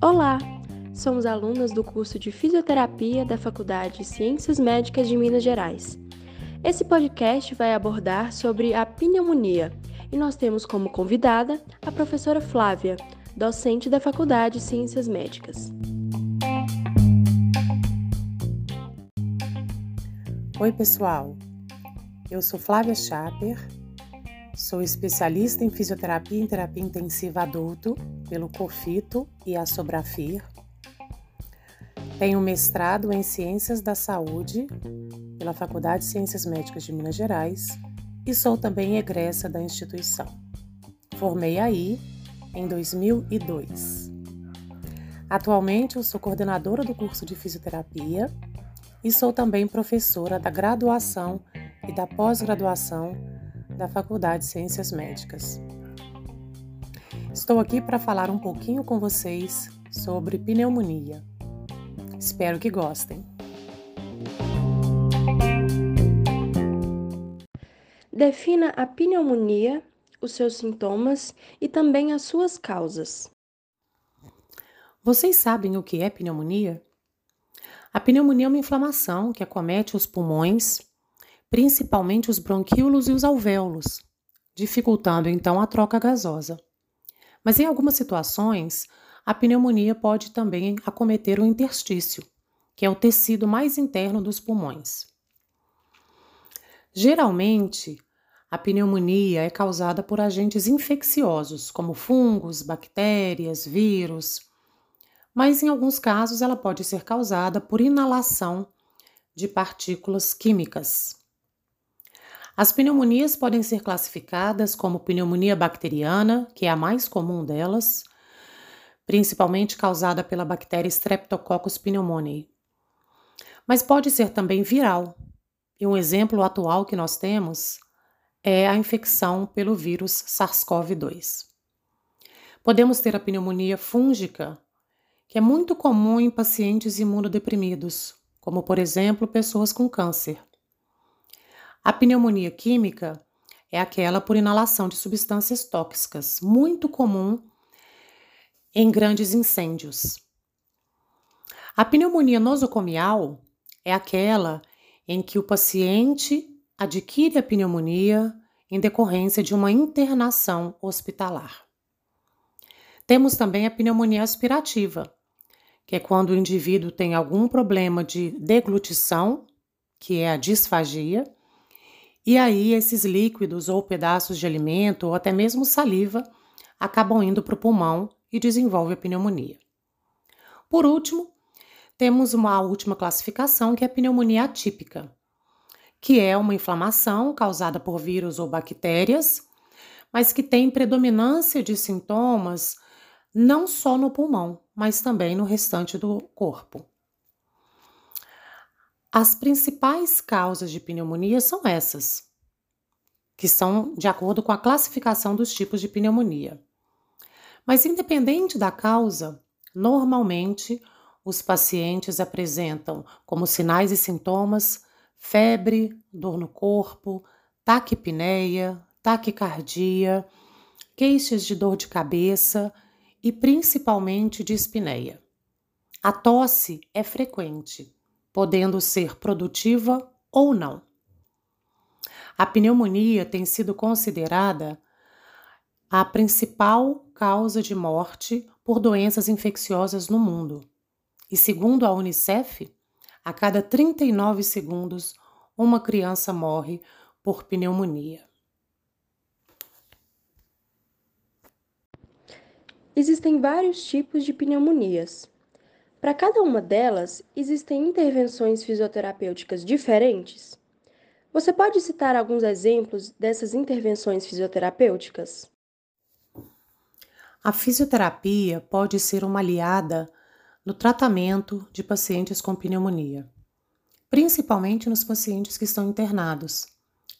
Olá! Somos alunas do curso de Fisioterapia da Faculdade de Ciências Médicas de Minas Gerais. Esse podcast vai abordar sobre a pneumonia e nós temos como convidada a professora Flávia, docente da Faculdade de Ciências Médicas. Oi, pessoal. Eu sou Flávia Schaper, sou especialista em fisioterapia e terapia intensiva adulto pelo COFITO e a Sobrafir. Tenho mestrado em Ciências da Saúde pela Faculdade de Ciências Médicas de Minas Gerais e sou também egressa da instituição. Formei aí em 2002. Atualmente eu sou coordenadora do curso de fisioterapia e sou também professora da graduação e da pós-graduação da Faculdade de Ciências Médicas. Estou aqui para falar um pouquinho com vocês sobre pneumonia. Espero que gostem. Defina a pneumonia, os seus sintomas e também as suas causas. Vocês sabem o que é pneumonia? A pneumonia é uma inflamação que acomete os pulmões, principalmente os bronquíolos e os alvéolos, dificultando então a troca gasosa. Mas em algumas situações, a pneumonia pode também acometer o interstício, que é o tecido mais interno dos pulmões. Geralmente, a pneumonia é causada por agentes infecciosos, como fungos, bactérias, vírus, mas em alguns casos ela pode ser causada por inalação de partículas químicas. As pneumonias podem ser classificadas como pneumonia bacteriana, que é a mais comum delas, principalmente causada pela bactéria Streptococcus pneumoniae. Mas pode ser também viral. E um exemplo atual que nós temos é a infecção pelo vírus SARS-CoV-2. Podemos ter a pneumonia fúngica, que é muito comum em pacientes imunodeprimidos, como por exemplo pessoas com câncer. A pneumonia química é aquela por inalação de substâncias tóxicas, muito comum em grandes incêndios. A pneumonia nosocomial é aquela em que o paciente adquire a pneumonia em decorrência de uma internação hospitalar. Temos também a pneumonia aspirativa, que é quando o indivíduo tem algum problema de deglutição, que é a disfagia, e aí esses líquidos ou pedaços de alimento ou até mesmo saliva acabam indo para o pulmão e desenvolve a pneumonia. Por último, temos uma última classificação que é a pneumonia atípica, que é uma inflamação causada por vírus ou bactérias, mas que tem predominância de sintomas não só no pulmão, mas também no restante do corpo. As principais causas de pneumonia são essas, que são de acordo com a classificação dos tipos de pneumonia. Mas, independente da causa, normalmente os pacientes apresentam como sinais e sintomas febre, dor no corpo, taquipneia, taquicardia, queixas de dor de cabeça e principalmente de espineia. A tosse é frequente, podendo ser produtiva ou não. A pneumonia tem sido considerada a principal causa de morte por doenças infecciosas no mundo. E segundo a Unicef, a cada 39 segundos uma criança morre por pneumonia. Existem vários tipos de pneumonias. Para cada uma delas, existem intervenções fisioterapêuticas diferentes? Você pode citar alguns exemplos dessas intervenções fisioterapêuticas? A fisioterapia pode ser uma aliada no tratamento de pacientes com pneumonia, principalmente nos pacientes que estão internados,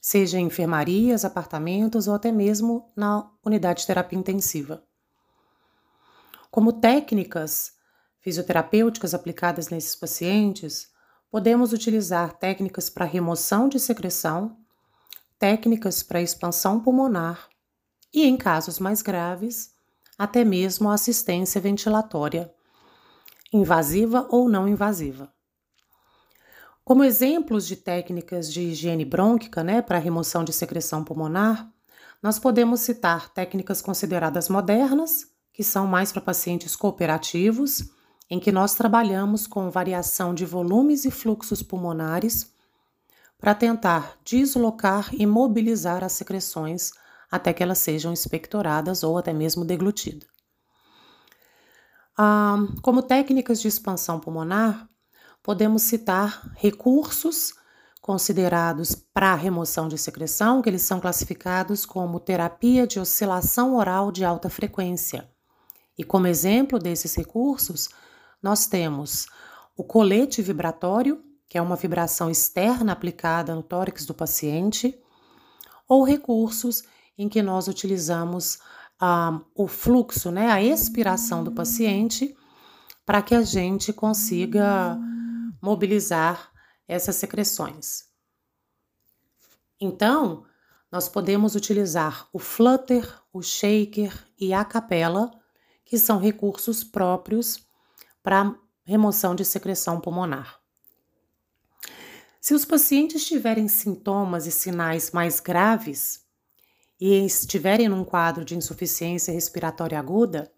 seja em enfermarias, apartamentos ou até mesmo na unidade de terapia intensiva. Como técnicas fisioterapêuticas aplicadas nesses pacientes, podemos utilizar técnicas para remoção de secreção, técnicas para expansão pulmonar, e, em casos mais graves, até mesmo assistência ventilatória, invasiva ou não invasiva. Como exemplos de técnicas de higiene brônquica, né, para remoção de secreção pulmonar, nós podemos citar técnicas consideradas modernas, que são mais para pacientes cooperativos, em que nós trabalhamos com variação de volumes e fluxos pulmonares para tentar deslocar e mobilizar as secreções até que elas sejam expectoradas ou até mesmo deglutidas. Ah, como técnicas de expansão pulmonar, podemos citar recursos considerados para remoção de secreção, que eles são classificados como terapia de oscilação oral de alta frequência. E como exemplo desses recursos, nós temos o colete vibratório, que é uma vibração externa aplicada no tórax do paciente, ou recursos em que nós utilizamos ah, o fluxo, né, a expiração do paciente, para que a gente consiga mobilizar essas secreções. Então, nós podemos utilizar o flutter, o shaker e a capela, que são recursos próprios para remoção de secreção pulmonar. Se os pacientes tiverem sintomas e sinais mais graves e estiverem num quadro de insuficiência respiratória aguda,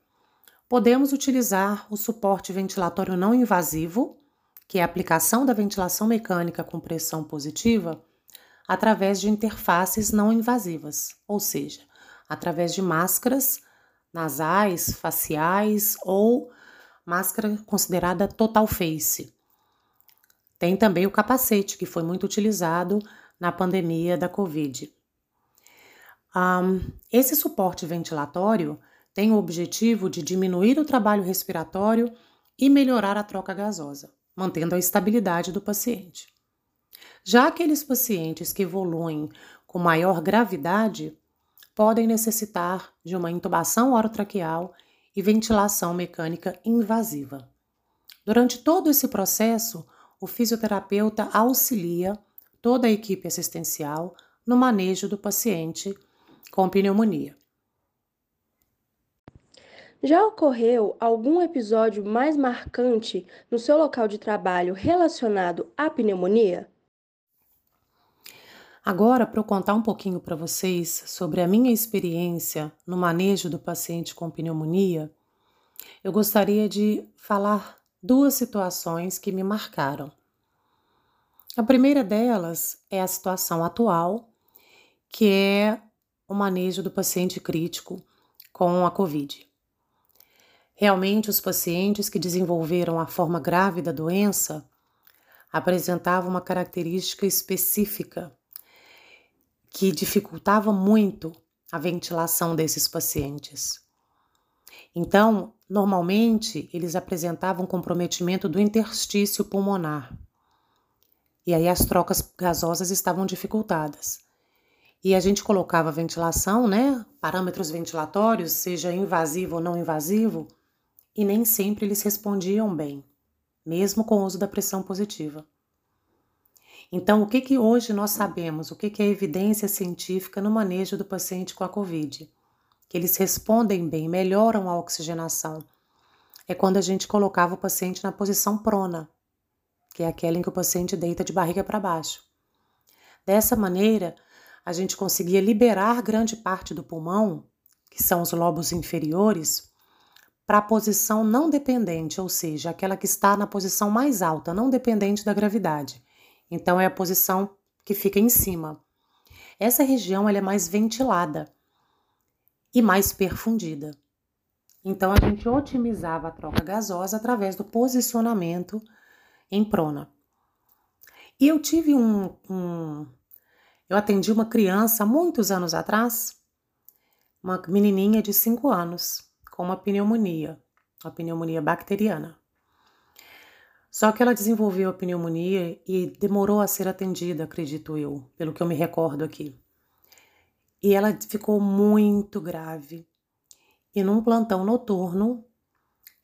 podemos utilizar o suporte ventilatório não invasivo, que é a aplicação da ventilação mecânica com pressão positiva, através de interfaces não invasivas, ou seja, através de máscaras nasais, faciais ou máscara considerada total face. Tem também o capacete, que foi muito utilizado na pandemia da Covid. Um, esse suporte ventilatório tem o objetivo de diminuir o trabalho respiratório e melhorar a troca gasosa, mantendo a estabilidade do paciente. Já aqueles pacientes que evoluem com maior gravidade podem necessitar de uma intubação orotraqueal e ventilação mecânica invasiva. Durante todo esse processo, o fisioterapeuta auxilia toda a equipe assistencial no manejo do paciente com pneumonia. Já ocorreu algum episódio mais marcante no seu local de trabalho relacionado à pneumonia? Agora, para eu contar um pouquinho para vocês sobre a minha experiência no manejo do paciente com pneumonia, eu gostaria de falar duas situações que me marcaram. A primeira delas é a situação atual, que é o manejo do paciente crítico com a Covid. Realmente, os pacientes que desenvolveram a forma grave da doença apresentavam uma característica específica que dificultava muito a ventilação desses pacientes. Então, normalmente, eles apresentavam comprometimento do interstício pulmonar. E aí as trocas gasosas estavam dificultadas. E a gente colocava ventilação, né, parâmetros ventilatórios, seja invasivo ou não invasivo, e nem sempre eles respondiam bem, mesmo com o uso da pressão positiva. Então, o que, que hoje nós sabemos? O que, que é evidência científica no manejo do paciente com a Covid? Que eles respondem bem, melhoram a oxigenação. É quando a gente colocava o paciente na posição prona, que é aquela em que o paciente deita de barriga para baixo. Dessa maneira, a gente conseguia liberar grande parte do pulmão, que são os lobos inferiores, para a posição não dependente, ou seja, aquela que está na posição mais alta, não dependente da gravidade. Então é a posição que fica em cima. Essa região ela é mais ventilada e mais perfundida. Então a gente otimizava a troca gasosa através do posicionamento em prona. E eu tive um, um eu atendi uma criança muitos anos atrás, uma menininha de 5 anos, com uma pneumonia, uma pneumonia bacteriana. Só que ela desenvolveu a pneumonia e demorou a ser atendida, acredito eu, pelo que eu me recordo aqui. E ela ficou muito grave. E num plantão noturno,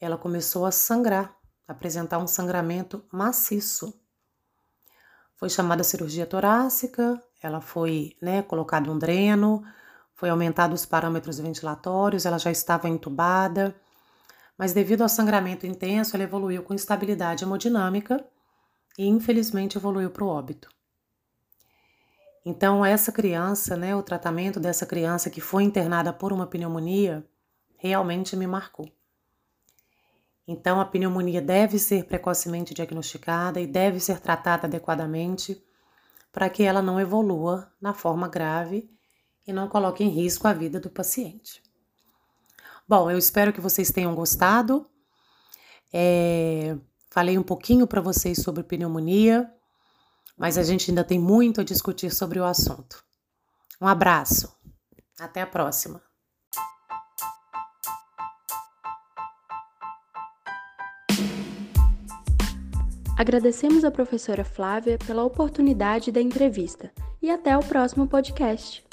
ela começou a sangrar, apresentar um sangramento maciço. Foi chamada cirurgia torácica, ela foi, né, colocado um dreno, foi aumentado os parâmetros ventilatórios, ela já estava entubada, mas devido ao sangramento intenso, ela evoluiu com instabilidade hemodinâmica e infelizmente evoluiu para o óbito. Então, essa criança, né, o tratamento dessa criança que foi internada por uma pneumonia, realmente me marcou. Então, a pneumonia deve ser precocemente diagnosticada e deve ser tratada adequadamente para que ela não evolua na forma grave e não coloque em risco a vida do paciente. Bom, eu espero que vocês tenham gostado. É, falei um pouquinho para vocês sobre pneumonia, mas a gente ainda tem muito a discutir sobre o assunto. Um abraço, até a próxima. Agradecemos a professora Flávia pela oportunidade da entrevista e até o próximo podcast.